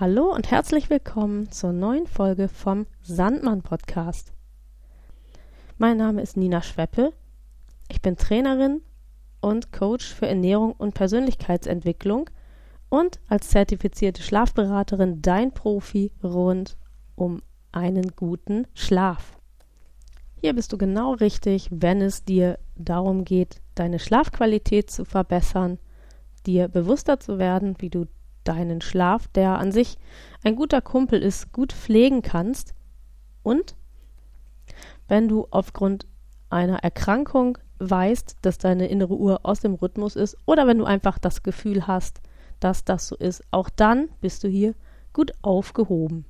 Hallo und herzlich willkommen zur neuen Folge vom Sandmann Podcast. Mein Name ist Nina Schweppe. Ich bin Trainerin und Coach für Ernährung und Persönlichkeitsentwicklung und als zertifizierte Schlafberaterin dein Profi rund um einen guten Schlaf. Hier bist du genau richtig, wenn es dir darum geht, deine Schlafqualität zu verbessern, dir bewusster zu werden, wie du deinen Schlaf, der an sich ein guter Kumpel ist, gut pflegen kannst und wenn du aufgrund einer Erkrankung weißt, dass deine innere Uhr aus dem Rhythmus ist oder wenn du einfach das Gefühl hast, dass das so ist, auch dann bist du hier gut aufgehoben.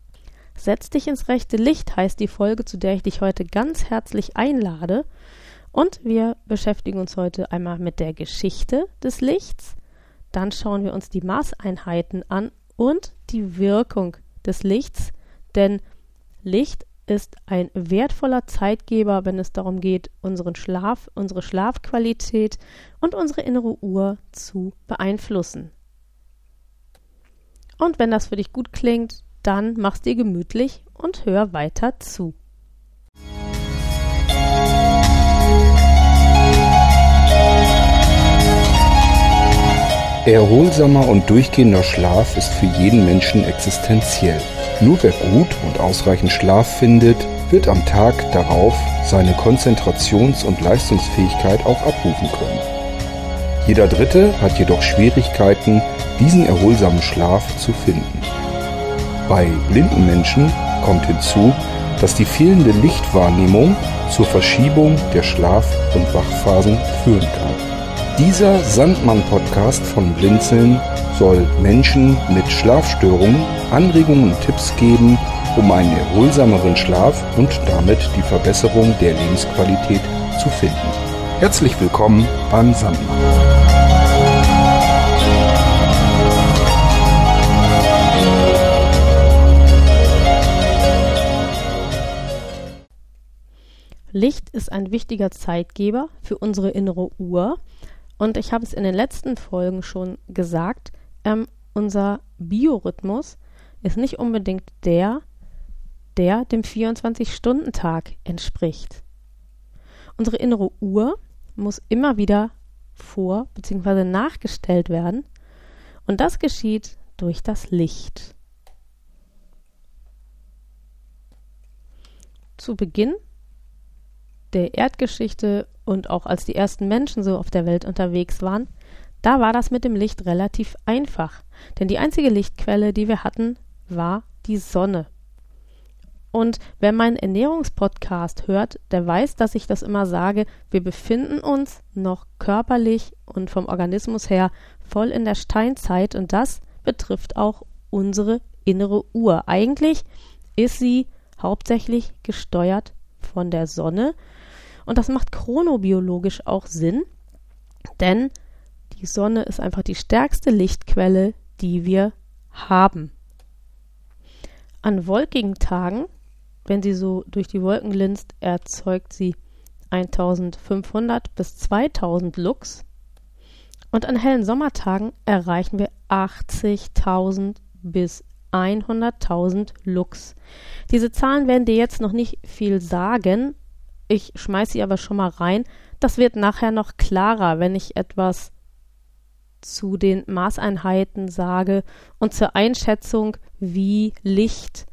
Setz dich ins rechte Licht heißt die Folge, zu der ich dich heute ganz herzlich einlade. Und wir beschäftigen uns heute einmal mit der Geschichte des Lichts, dann schauen wir uns die Maßeinheiten an und die Wirkung des Lichts, denn Licht ist ein wertvoller Zeitgeber, wenn es darum geht, unseren Schlaf, unsere Schlafqualität und unsere innere Uhr zu beeinflussen. Und wenn das für dich gut klingt, dann mach's dir gemütlich und hör weiter zu. Erholsamer und durchgehender Schlaf ist für jeden Menschen existenziell. Nur wer gut und ausreichend Schlaf findet, wird am Tag darauf seine Konzentrations- und Leistungsfähigkeit auch abrufen können. Jeder Dritte hat jedoch Schwierigkeiten, diesen erholsamen Schlaf zu finden. Bei blinden Menschen kommt hinzu, dass die fehlende Lichtwahrnehmung zur Verschiebung der Schlaf- und Wachphasen führen kann. Dieser Sandmann-Podcast von Blinzeln soll Menschen mit Schlafstörungen Anregungen und Tipps geben, um einen erholsameren Schlaf und damit die Verbesserung der Lebensqualität zu finden. Herzlich willkommen beim Sandmann. Licht ist ein wichtiger Zeitgeber für unsere innere Uhr und ich habe es in den letzten Folgen schon gesagt, ähm, unser Biorhythmus ist nicht unbedingt der, der dem 24-Stunden-Tag entspricht. Unsere innere Uhr muss immer wieder vor bzw. nachgestellt werden und das geschieht durch das Licht. Zu Beginn der Erdgeschichte und auch als die ersten Menschen so auf der Welt unterwegs waren, da war das mit dem Licht relativ einfach. Denn die einzige Lichtquelle, die wir hatten, war die Sonne. Und wer meinen Ernährungspodcast hört, der weiß, dass ich das immer sage, wir befinden uns noch körperlich und vom Organismus her voll in der Steinzeit und das betrifft auch unsere innere Uhr. Eigentlich ist sie hauptsächlich gesteuert von der Sonne und das macht chronobiologisch auch Sinn, denn die Sonne ist einfach die stärkste Lichtquelle, die wir haben. An wolkigen Tagen, wenn sie so durch die Wolken linst, erzeugt sie 1500 bis 2000 Lux. Und an hellen Sommertagen erreichen wir 80.000 bis 100.000 Lux. Diese Zahlen werden dir jetzt noch nicht viel sagen, ich schmeiße sie aber schon mal rein. Das wird nachher noch klarer, wenn ich etwas zu den Maßeinheiten sage und zur Einschätzung, wie Licht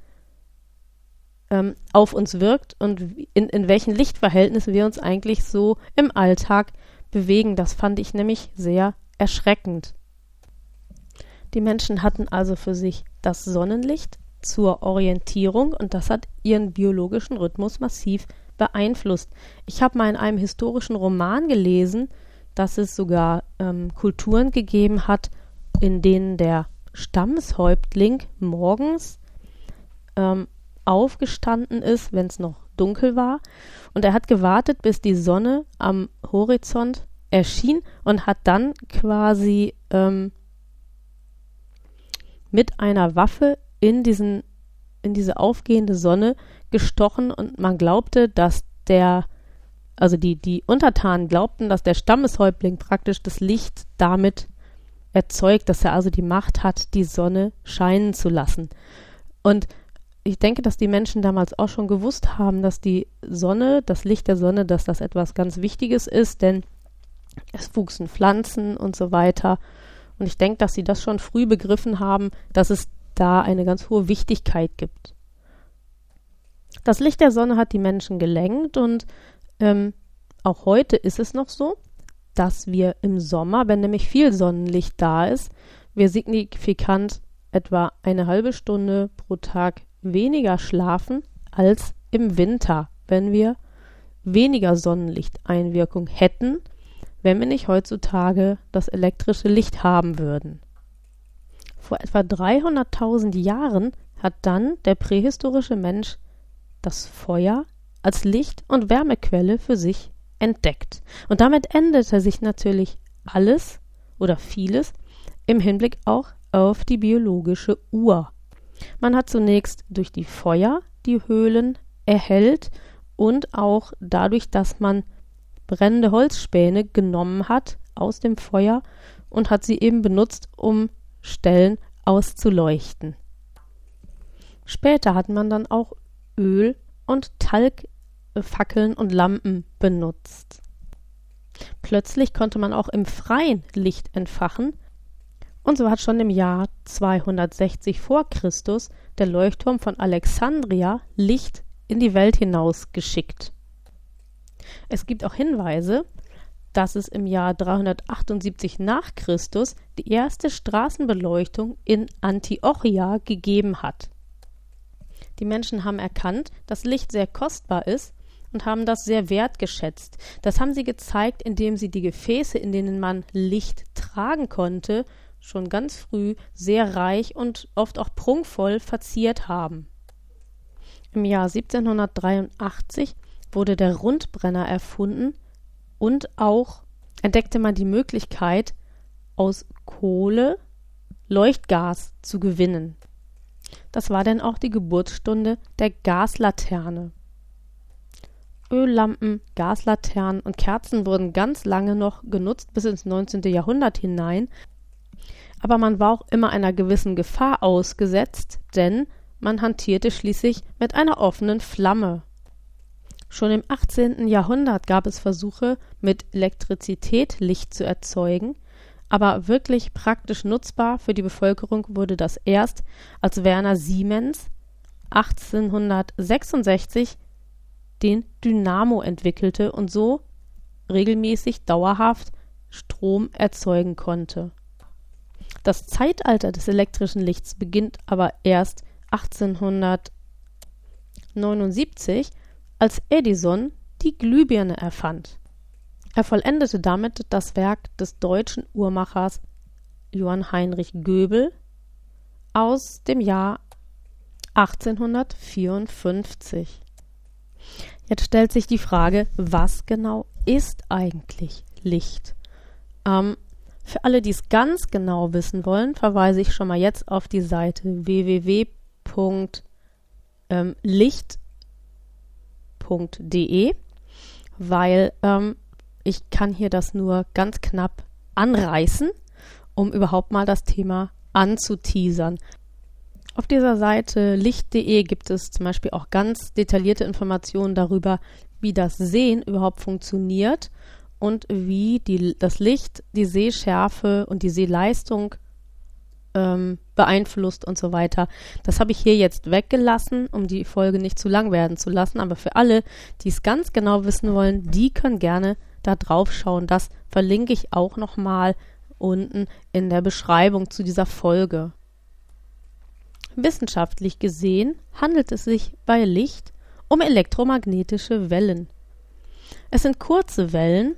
ähm, auf uns wirkt und in, in welchen Lichtverhältnissen wir uns eigentlich so im Alltag bewegen. Das fand ich nämlich sehr erschreckend. Die Menschen hatten also für sich das Sonnenlicht zur Orientierung und das hat ihren biologischen Rhythmus massiv verändert beeinflusst. Ich habe mal in einem historischen Roman gelesen, dass es sogar ähm, Kulturen gegeben hat, in denen der Stammeshäuptling morgens ähm, aufgestanden ist, wenn es noch dunkel war, und er hat gewartet, bis die Sonne am Horizont erschien und hat dann quasi ähm, mit einer Waffe in diesen in diese aufgehende Sonne gestochen und man glaubte, dass der, also die, die Untertanen glaubten, dass der Stammeshäuptling praktisch das Licht damit erzeugt, dass er also die Macht hat, die Sonne scheinen zu lassen. Und ich denke, dass die Menschen damals auch schon gewusst haben, dass die Sonne, das Licht der Sonne, dass das etwas ganz Wichtiges ist, denn es wuchsen Pflanzen und so weiter. Und ich denke, dass sie das schon früh begriffen haben, dass es da eine ganz hohe Wichtigkeit gibt. Das Licht der Sonne hat die Menschen gelenkt und ähm, auch heute ist es noch so, dass wir im Sommer, wenn nämlich viel Sonnenlicht da ist, wir signifikant etwa eine halbe Stunde pro Tag weniger schlafen als im Winter, wenn wir weniger Sonnenlichteinwirkung hätten, wenn wir nicht heutzutage das elektrische Licht haben würden. Vor etwa 300.000 Jahren hat dann der prähistorische Mensch das Feuer als Licht- und Wärmequelle für sich entdeckt. Und damit änderte sich natürlich alles oder vieles im Hinblick auch auf die biologische Uhr. Man hat zunächst durch die Feuer die Höhlen erhellt und auch dadurch, dass man brennende Holzspäne genommen hat aus dem Feuer und hat sie eben benutzt, um Stellen auszuleuchten. Später hat man dann auch Öl und Talgfackeln und Lampen benutzt. Plötzlich konnte man auch im Freien Licht entfachen, und so hat schon im Jahr 260 vor Christus der Leuchtturm von Alexandria Licht in die Welt hinaus geschickt. Es gibt auch Hinweise, dass es im Jahr 378 nach Christus die erste Straßenbeleuchtung in Antiochia gegeben hat. Die Menschen haben erkannt, dass Licht sehr kostbar ist und haben das sehr wertgeschätzt. Das haben sie gezeigt, indem sie die Gefäße, in denen man Licht tragen konnte, schon ganz früh sehr reich und oft auch prunkvoll verziert haben. Im Jahr 1783 wurde der Rundbrenner erfunden und auch entdeckte man die Möglichkeit, aus Kohle Leuchtgas zu gewinnen. Das war dann auch die Geburtsstunde der Gaslaterne. Öllampen, Gaslaternen und Kerzen wurden ganz lange noch genutzt bis ins 19. Jahrhundert hinein, aber man war auch immer einer gewissen Gefahr ausgesetzt, denn man hantierte schließlich mit einer offenen Flamme. Schon im 18. Jahrhundert gab es Versuche, mit Elektrizität Licht zu erzeugen, aber wirklich praktisch nutzbar für die Bevölkerung wurde das erst, als Werner Siemens 1866 den Dynamo entwickelte und so regelmäßig dauerhaft Strom erzeugen konnte. Das Zeitalter des elektrischen Lichts beginnt aber erst 1879, als Edison die Glühbirne erfand. Er vollendete damit das Werk des deutschen Uhrmachers Johann Heinrich Göbel aus dem Jahr 1854. Jetzt stellt sich die Frage, was genau ist eigentlich Licht? Ähm, für alle, die es ganz genau wissen wollen, verweise ich schon mal jetzt auf die Seite www.licht.de, weil ähm, ich kann hier das nur ganz knapp anreißen, um überhaupt mal das Thema anzuteasern. Auf dieser Seite licht.de gibt es zum Beispiel auch ganz detaillierte Informationen darüber, wie das Sehen überhaupt funktioniert und wie die, das Licht die Sehschärfe und die Sehleistung ähm, beeinflusst und so weiter. Das habe ich hier jetzt weggelassen, um die Folge nicht zu lang werden zu lassen. Aber für alle, die es ganz genau wissen wollen, die können gerne da drauf schauen. Das verlinke ich auch nochmal unten in der Beschreibung zu dieser Folge. Wissenschaftlich gesehen handelt es sich bei Licht um elektromagnetische Wellen. Es sind kurze Wellen,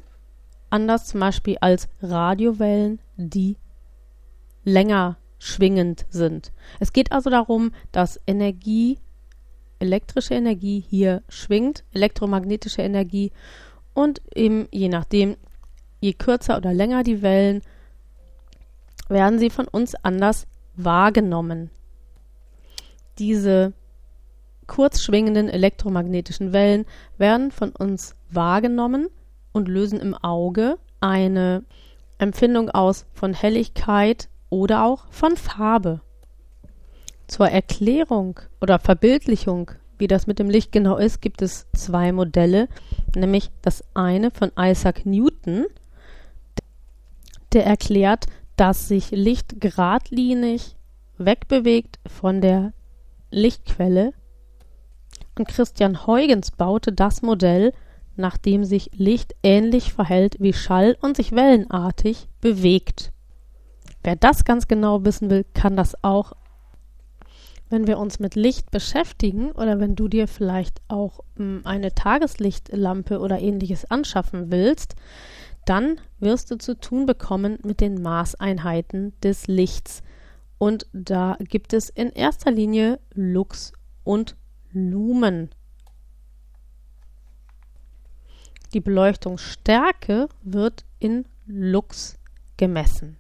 anders zum Beispiel als Radiowellen, die länger schwingend sind. Es geht also darum, dass Energie, elektrische Energie hier schwingt, elektromagnetische Energie und eben je nachdem, je kürzer oder länger die Wellen, werden sie von uns anders wahrgenommen. Diese kurz schwingenden elektromagnetischen Wellen werden von uns wahrgenommen und lösen im Auge eine Empfindung aus von Helligkeit oder auch von Farbe. Zur Erklärung oder Verbildlichung, wie das mit dem Licht genau ist, gibt es zwei Modelle, nämlich das eine von Isaac Newton, der erklärt, dass sich Licht geradlinig wegbewegt von der Lichtquelle und Christian Huygens baute das Modell, nach dem sich Licht ähnlich verhält wie Schall und sich wellenartig bewegt. Wer das ganz genau wissen will, kann das auch. Wenn wir uns mit Licht beschäftigen oder wenn du dir vielleicht auch hm, eine Tageslichtlampe oder ähnliches anschaffen willst, dann wirst du zu tun bekommen mit den Maßeinheiten des Lichts. Und da gibt es in erster Linie Lux und Lumen. Die Beleuchtungsstärke wird in Lux gemessen.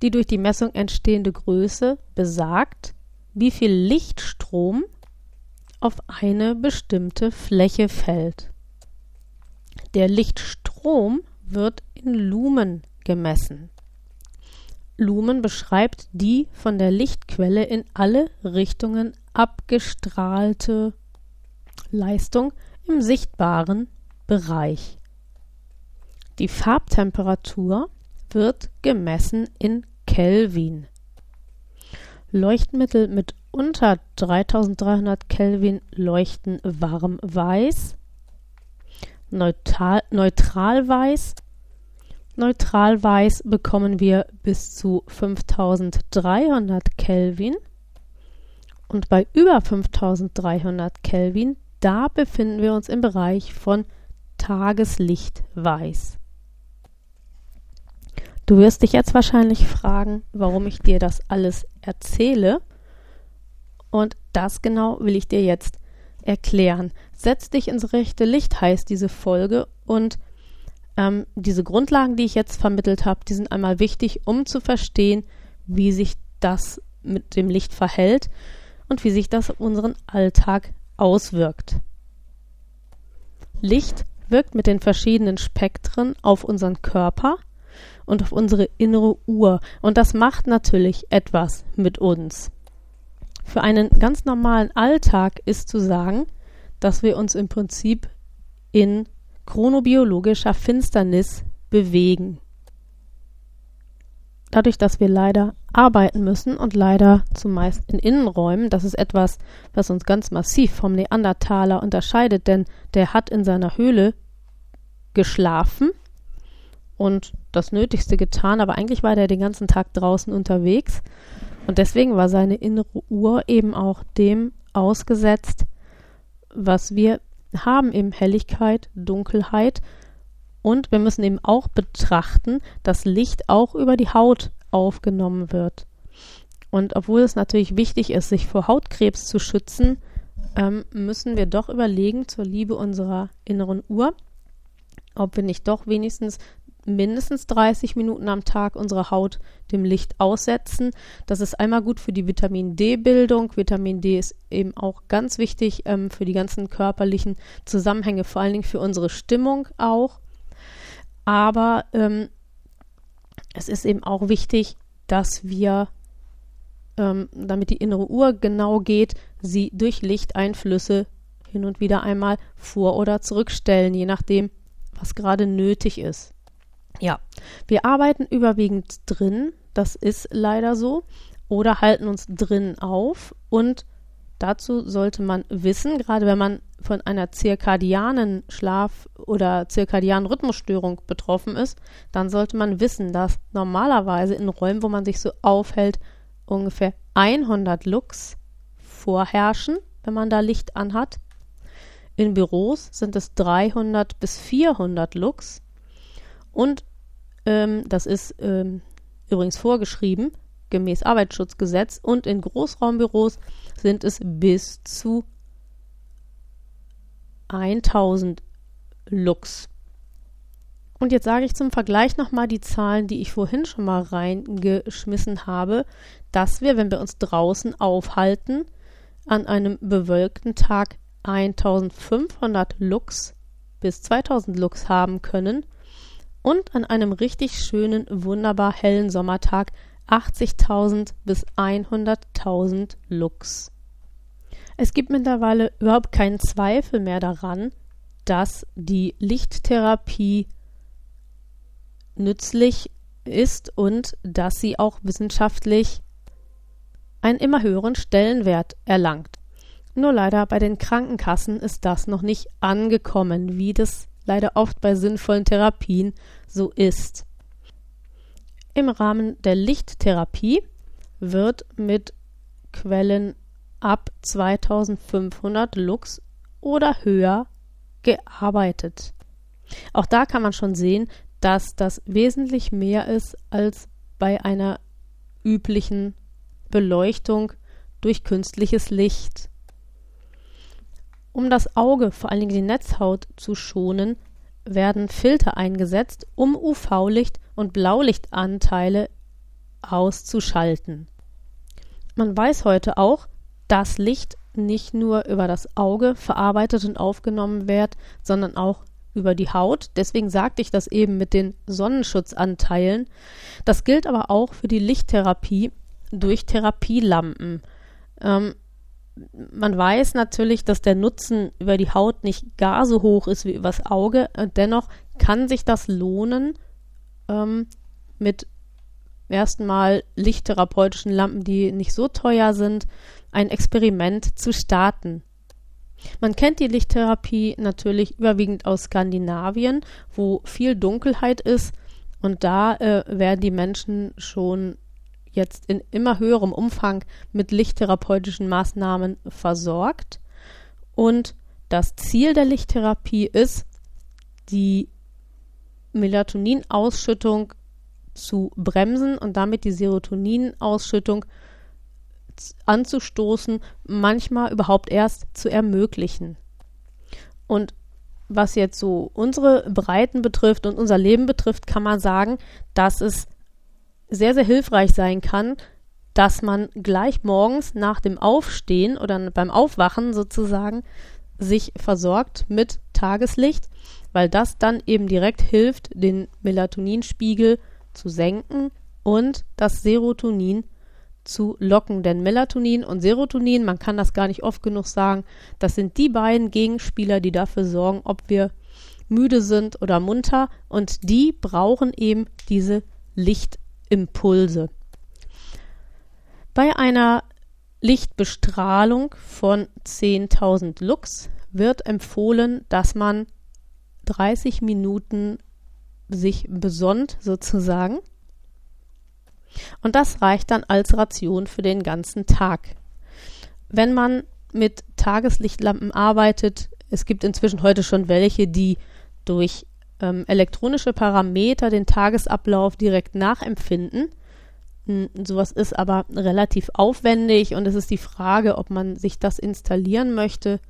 Die durch die Messung entstehende Größe besagt, wie viel Lichtstrom auf eine bestimmte Fläche fällt. Der Lichtstrom wird in Lumen gemessen. Lumen beschreibt die von der Lichtquelle in alle Richtungen abgestrahlte Leistung im sichtbaren Bereich. Die Farbtemperatur wird gemessen in Kelvin. Leuchtmittel mit unter 3300 Kelvin leuchten warm weiß, neutral, neutral weiß. Neutral weiß bekommen wir bis zu 5300 Kelvin. Und bei über 5300 Kelvin, da befinden wir uns im Bereich von Tageslichtweiß. Du wirst dich jetzt wahrscheinlich fragen, warum ich dir das alles erzähle. Und das genau will ich dir jetzt erklären. Setz dich ins rechte Licht heißt diese Folge und ähm, diese Grundlagen, die ich jetzt vermittelt habe, die sind einmal wichtig, um zu verstehen, wie sich das mit dem Licht verhält und wie sich das auf unseren Alltag auswirkt. Licht wirkt mit den verschiedenen Spektren auf unseren Körper und auf unsere innere Uhr und das macht natürlich etwas mit uns. Für einen ganz normalen Alltag ist zu sagen, dass wir uns im Prinzip in chronobiologischer Finsternis bewegen. Dadurch, dass wir leider arbeiten müssen und leider zumeist in Innenräumen, das ist etwas, was uns ganz massiv vom Neandertaler unterscheidet, denn der hat in seiner Höhle geschlafen und das Nötigste getan, aber eigentlich war der den ganzen Tag draußen unterwegs und deswegen war seine innere Uhr eben auch dem ausgesetzt, was wir haben, eben Helligkeit, Dunkelheit. Und wir müssen eben auch betrachten, dass Licht auch über die Haut aufgenommen wird. Und obwohl es natürlich wichtig ist, sich vor Hautkrebs zu schützen, ähm, müssen wir doch überlegen, zur Liebe unserer inneren Uhr, ob wir nicht doch wenigstens mindestens 30 Minuten am Tag unsere Haut dem Licht aussetzen. Das ist einmal gut für die Vitamin D-Bildung. Vitamin D ist eben auch ganz wichtig ähm, für die ganzen körperlichen Zusammenhänge, vor allen Dingen für unsere Stimmung auch. Aber ähm, es ist eben auch wichtig, dass wir, ähm, damit die innere Uhr genau geht, sie durch Lichteinflüsse hin und wieder einmal vor- oder zurückstellen, je nachdem, was gerade nötig ist. Ja, wir arbeiten überwiegend drin, das ist leider so, oder halten uns drin auf und dazu sollte man wissen, gerade wenn man von einer zirkadianen Schlaf- oder zirkadianen Rhythmusstörung betroffen ist, dann sollte man wissen, dass normalerweise in Räumen, wo man sich so aufhält, ungefähr 100 Lux vorherrschen, wenn man da Licht anhat. In Büros sind es 300 bis 400 Lux und ähm, das ist ähm, übrigens vorgeschrieben, gemäß Arbeitsschutzgesetz. Und in Großraumbüros sind es bis zu 1000 Lux. Und jetzt sage ich zum Vergleich nochmal die Zahlen, die ich vorhin schon mal reingeschmissen habe, dass wir, wenn wir uns draußen aufhalten, an einem bewölkten Tag 1500 Lux bis 2000 Lux haben können und an einem richtig schönen, wunderbar hellen Sommertag 80.000 bis 100.000 Lux. Es gibt mittlerweile überhaupt keinen Zweifel mehr daran, dass die Lichttherapie nützlich ist und dass sie auch wissenschaftlich einen immer höheren Stellenwert erlangt. Nur leider bei den Krankenkassen ist das noch nicht angekommen, wie das leider oft bei sinnvollen Therapien so ist. Im Rahmen der Lichttherapie wird mit Quellen ab 2500 Lux oder höher gearbeitet. Auch da kann man schon sehen, dass das wesentlich mehr ist als bei einer üblichen Beleuchtung durch künstliches Licht. Um das Auge, vor allen Dingen die Netzhaut, zu schonen, werden Filter eingesetzt, um UV-Licht und Blaulichtanteile auszuschalten. Man weiß heute auch, dass Licht nicht nur über das Auge verarbeitet und aufgenommen wird, sondern auch über die Haut. Deswegen sagte ich das eben mit den Sonnenschutzanteilen. Das gilt aber auch für die Lichttherapie durch Therapielampen. Ähm, man weiß natürlich, dass der Nutzen über die Haut nicht gar so hoch ist wie übers Auge. Dennoch kann sich das lohnen, ähm, mit ersten Mal lichttherapeutischen Lampen, die nicht so teuer sind, ein Experiment zu starten. Man kennt die Lichttherapie natürlich überwiegend aus Skandinavien, wo viel Dunkelheit ist und da äh, werden die Menschen schon jetzt in immer höherem Umfang mit lichttherapeutischen Maßnahmen versorgt. Und das Ziel der Lichttherapie ist, die Melatoninausschüttung zu bremsen und damit die Serotoninausschüttung anzustoßen, manchmal überhaupt erst zu ermöglichen. Und was jetzt so unsere Breiten betrifft und unser Leben betrifft, kann man sagen, dass es sehr, sehr hilfreich sein kann, dass man gleich morgens nach dem Aufstehen oder beim Aufwachen sozusagen sich versorgt mit Tageslicht, weil das dann eben direkt hilft, den Melatoninspiegel zu senken und das Serotonin zu locken. Denn Melatonin und Serotonin, man kann das gar nicht oft genug sagen, das sind die beiden Gegenspieler, die dafür sorgen, ob wir müde sind oder munter. Und die brauchen eben diese Licht Impulse. Bei einer Lichtbestrahlung von 10.000 Lux wird empfohlen, dass man 30 Minuten sich besonnt sozusagen. Und das reicht dann als Ration für den ganzen Tag. Wenn man mit Tageslichtlampen arbeitet, es gibt inzwischen heute schon welche, die durch ähm, elektronische Parameter den Tagesablauf direkt nachempfinden. Hm, sowas ist aber relativ aufwendig und es ist die Frage, ob man sich das installieren möchte.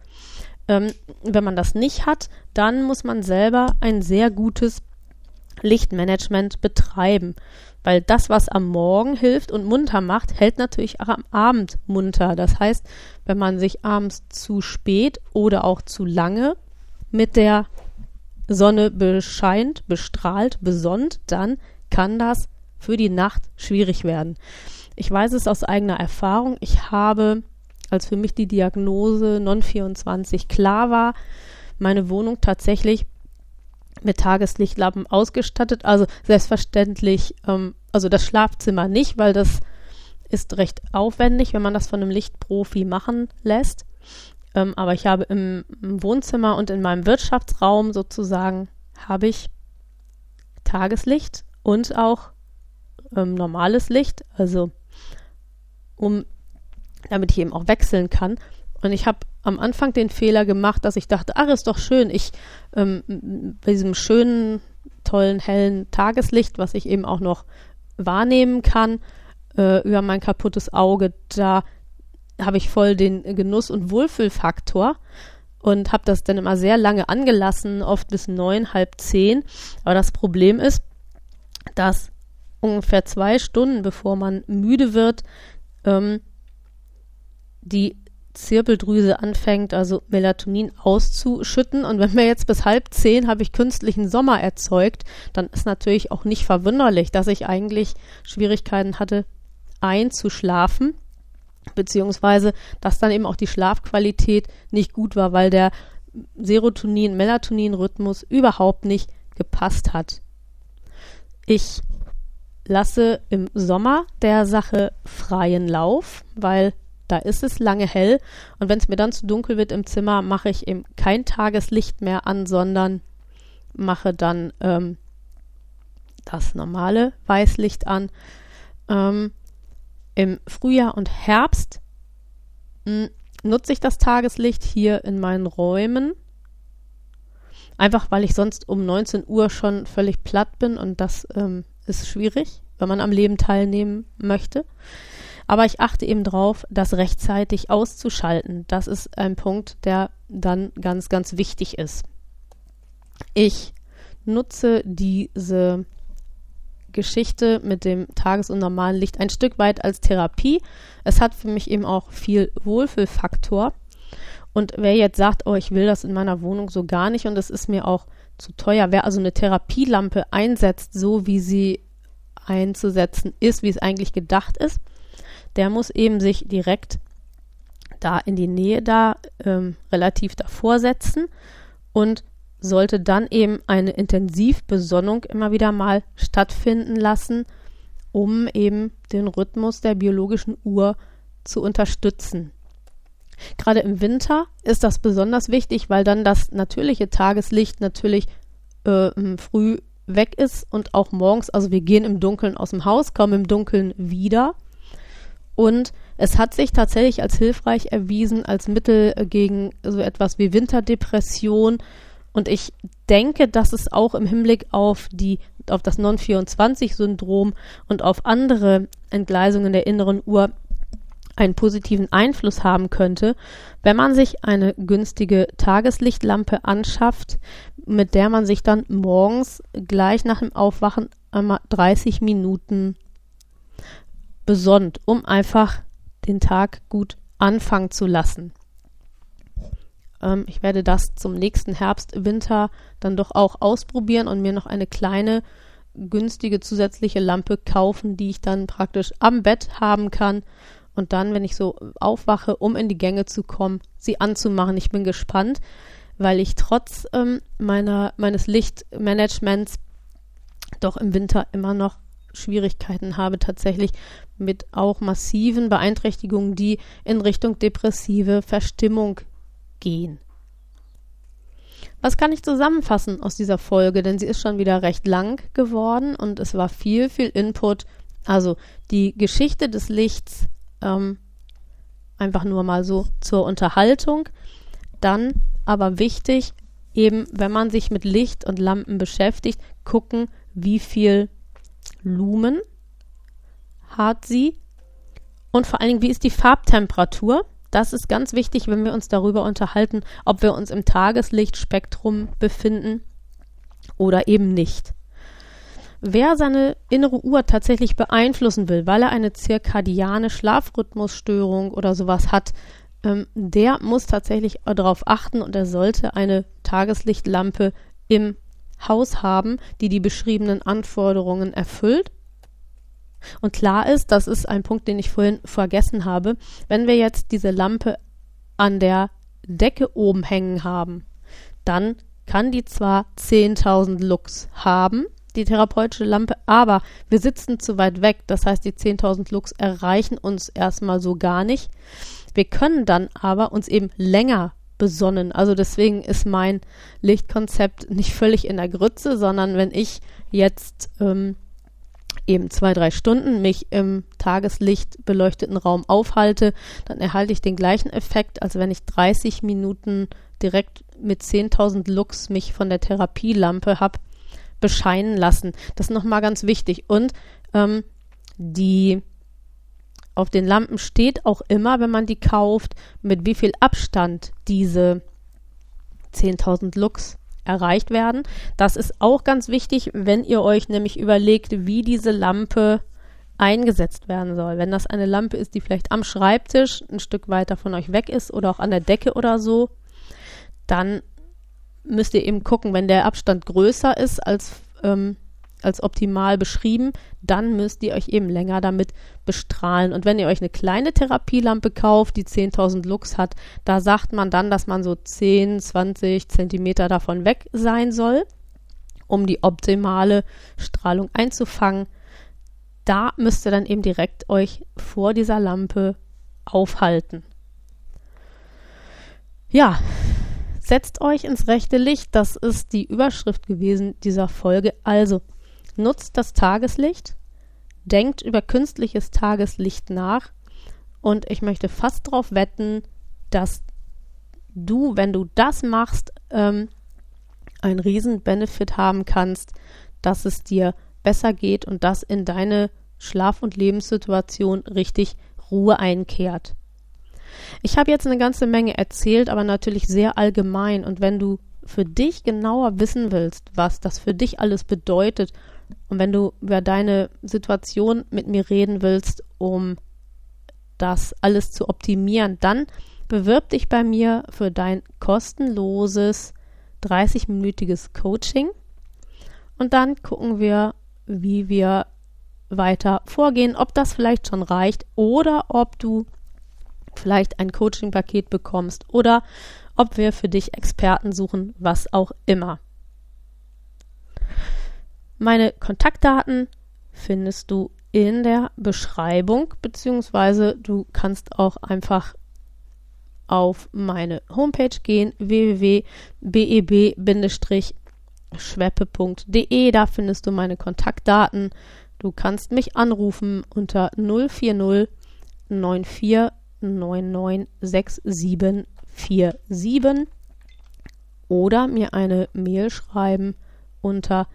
Ähm, wenn man das nicht hat, dann muss man selber ein sehr gutes Lichtmanagement betreiben. Weil das, was am Morgen hilft und munter macht, hält natürlich auch am Abend munter. Das heißt, wenn man sich abends zu spät oder auch zu lange mit der Sonne bescheint, bestrahlt, besonnt, dann kann das für die Nacht schwierig werden. Ich weiß es aus eigener Erfahrung. Ich habe, als für mich die Diagnose Non-24 klar war, meine Wohnung tatsächlich mit Tageslichtlampen ausgestattet. Also selbstverständlich, ähm, also das Schlafzimmer nicht, weil das ist recht aufwendig, wenn man das von einem Lichtprofi machen lässt. Ähm, aber ich habe im, im, Wohnzimmer und in meinem Wirtschaftsraum sozusagen habe ich Tageslicht und auch ähm, normales Licht, also um damit ich eben auch wechseln kann. Und ich habe am Anfang den Fehler gemacht, dass ich dachte, ach, ist doch schön, ich ähm, bei diesem schönen, tollen, hellen Tageslicht, was ich eben auch noch wahrnehmen kann, äh, über mein kaputtes Auge, da habe ich voll den Genuss- und Wohlfühlfaktor und habe das dann immer sehr lange angelassen, oft bis neun, halb zehn. Aber das Problem ist, dass ungefähr zwei Stunden bevor man müde wird, ähm, die Zirbeldrüse anfängt, also Melatonin auszuschütten. Und wenn wir jetzt bis halb zehn habe ich künstlichen Sommer erzeugt, dann ist natürlich auch nicht verwunderlich, dass ich eigentlich Schwierigkeiten hatte, einzuschlafen, beziehungsweise dass dann eben auch die Schlafqualität nicht gut war, weil der Serotonin-Melatonin-Rhythmus überhaupt nicht gepasst hat. Ich lasse im Sommer der Sache freien Lauf, weil da ist es lange hell und wenn es mir dann zu dunkel wird im Zimmer, mache ich eben kein Tageslicht mehr an, sondern mache dann ähm, das normale Weißlicht an. Ähm, Im Frühjahr und Herbst hm, nutze ich das Tageslicht hier in meinen Räumen. Einfach weil ich sonst um 19 Uhr schon völlig platt bin und das ähm, ist schwierig, wenn man am Leben teilnehmen möchte. Aber ich achte eben drauf, das rechtzeitig auszuschalten. Das ist ein Punkt, der dann ganz, ganz wichtig ist. Ich nutze diese Geschichte mit dem Tages- und normalen Licht ein Stück weit als Therapie. Es hat für mich eben auch viel Wohlfühlfaktor. Und wer jetzt sagt, oh, ich will das in meiner Wohnung so gar nicht und es ist mir auch zu teuer, wer also eine Therapielampe einsetzt, so wie sie einzusetzen ist, wie es eigentlich gedacht ist, der muss eben sich direkt da in die Nähe da ähm, relativ davor setzen und sollte dann eben eine Intensivbesonnung immer wieder mal stattfinden lassen, um eben den Rhythmus der biologischen Uhr zu unterstützen. Gerade im Winter ist das besonders wichtig, weil dann das natürliche Tageslicht natürlich äh, früh weg ist und auch morgens, also wir gehen im Dunkeln aus dem Haus, kommen im Dunkeln wieder. Und es hat sich tatsächlich als hilfreich erwiesen, als Mittel gegen so etwas wie Winterdepression. Und ich denke, dass es auch im Hinblick auf die, auf das Non-24-Syndrom und auf andere Entgleisungen der inneren Uhr einen positiven Einfluss haben könnte, wenn man sich eine günstige Tageslichtlampe anschafft, mit der man sich dann morgens gleich nach dem Aufwachen einmal 30 Minuten besonnt, um einfach den Tag gut anfangen zu lassen. Ähm, ich werde das zum nächsten Herbst, Winter dann doch auch ausprobieren und mir noch eine kleine günstige zusätzliche Lampe kaufen, die ich dann praktisch am Bett haben kann und dann, wenn ich so aufwache, um in die Gänge zu kommen, sie anzumachen. Ich bin gespannt, weil ich trotz ähm, meiner, meines Lichtmanagements doch im Winter immer noch Schwierigkeiten habe, tatsächlich mit auch massiven Beeinträchtigungen, die in Richtung depressive Verstimmung gehen. Was kann ich zusammenfassen aus dieser Folge? Denn sie ist schon wieder recht lang geworden und es war viel, viel Input. Also die Geschichte des Lichts ähm, einfach nur mal so zur Unterhaltung. Dann aber wichtig, eben wenn man sich mit Licht und Lampen beschäftigt, gucken, wie viel Lumen hat sie und vor allen Dingen, wie ist die Farbtemperatur. Das ist ganz wichtig, wenn wir uns darüber unterhalten, ob wir uns im Tageslichtspektrum befinden oder eben nicht. Wer seine innere Uhr tatsächlich beeinflussen will, weil er eine zirkadiane Schlafrhythmusstörung oder sowas hat, ähm, der muss tatsächlich darauf achten und er sollte eine Tageslichtlampe im Haus haben, die die beschriebenen Anforderungen erfüllt. Und klar ist, das ist ein Punkt, den ich vorhin vergessen habe, wenn wir jetzt diese Lampe an der Decke oben hängen haben, dann kann die zwar 10.000 Lux haben, die therapeutische Lampe, aber wir sitzen zu weit weg. Das heißt, die 10.000 Lux erreichen uns erstmal so gar nicht. Wir können dann aber uns eben länger besonnen. Also deswegen ist mein Lichtkonzept nicht völlig in der Grütze, sondern wenn ich jetzt ähm, eben zwei, drei Stunden mich im Tageslicht beleuchteten Raum aufhalte, dann erhalte ich den gleichen Effekt, als wenn ich 30 Minuten direkt mit 10.000 Lux mich von der Therapielampe habe bescheinen lassen. Das ist nochmal ganz wichtig. Und ähm, die auf den Lampen steht auch immer, wenn man die kauft, mit wie viel Abstand diese 10.000 Lux erreicht werden. Das ist auch ganz wichtig, wenn ihr euch nämlich überlegt, wie diese Lampe eingesetzt werden soll. Wenn das eine Lampe ist, die vielleicht am Schreibtisch ein Stück weiter von euch weg ist oder auch an der Decke oder so, dann müsst ihr eben gucken, wenn der Abstand größer ist als, ähm, als optimal beschrieben, dann müsst ihr euch eben länger damit bestrahlen. Und wenn ihr euch eine kleine Therapielampe kauft, die 10.000 Lux hat, da sagt man dann, dass man so 10, 20 Zentimeter davon weg sein soll, um die optimale Strahlung einzufangen. Da müsst ihr dann eben direkt euch vor dieser Lampe aufhalten. Ja, setzt euch ins rechte Licht. Das ist die Überschrift gewesen dieser Folge. Also nutzt das Tageslicht, denkt über künstliches Tageslicht nach und ich möchte fast darauf wetten, dass du, wenn du das machst, ähm, einen riesen Benefit haben kannst, dass es dir besser geht und dass in deine Schlaf- und Lebenssituation richtig Ruhe einkehrt. Ich habe jetzt eine ganze Menge erzählt, aber natürlich sehr allgemein. Und wenn du für dich genauer wissen willst, was das für dich alles bedeutet, und wenn du über deine Situation mit mir reden willst, um das alles zu optimieren, dann bewirb dich bei mir für dein kostenloses 30-minütiges Coaching. Und dann gucken wir, wie wir weiter vorgehen, ob das vielleicht schon reicht oder ob du vielleicht ein Coaching-Paket bekommst oder ob wir für dich Experten suchen, was auch immer. Meine Kontaktdaten findest du in der Beschreibung, beziehungsweise du kannst auch einfach auf meine Homepage gehen, www.beb-schweppe.de. Da findest du meine Kontaktdaten. Du kannst mich anrufen unter 040 94 996747 oder mir eine Mail schreiben unter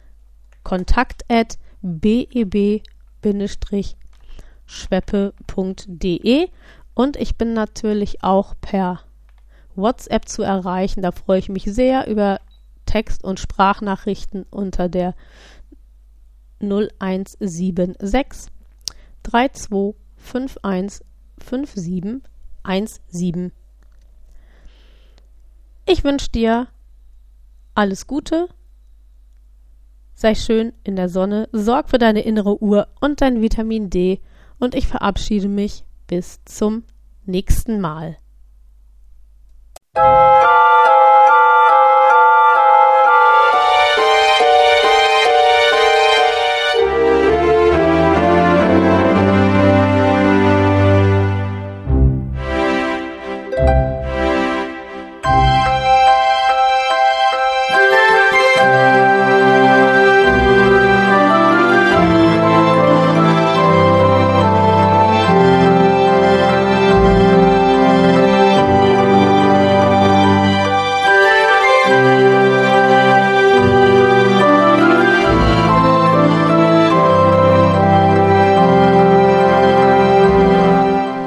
kontakt@beb-schweppe.de und ich bin natürlich auch per WhatsApp zu erreichen. Da freue ich mich sehr über Text- und Sprachnachrichten unter der 0176 3251 5717. Ich wünsche dir alles Gute, sei schön in der Sonne, sorg für deine innere Uhr und dein Vitamin D und ich verabschiede mich bis zum nächsten Mal.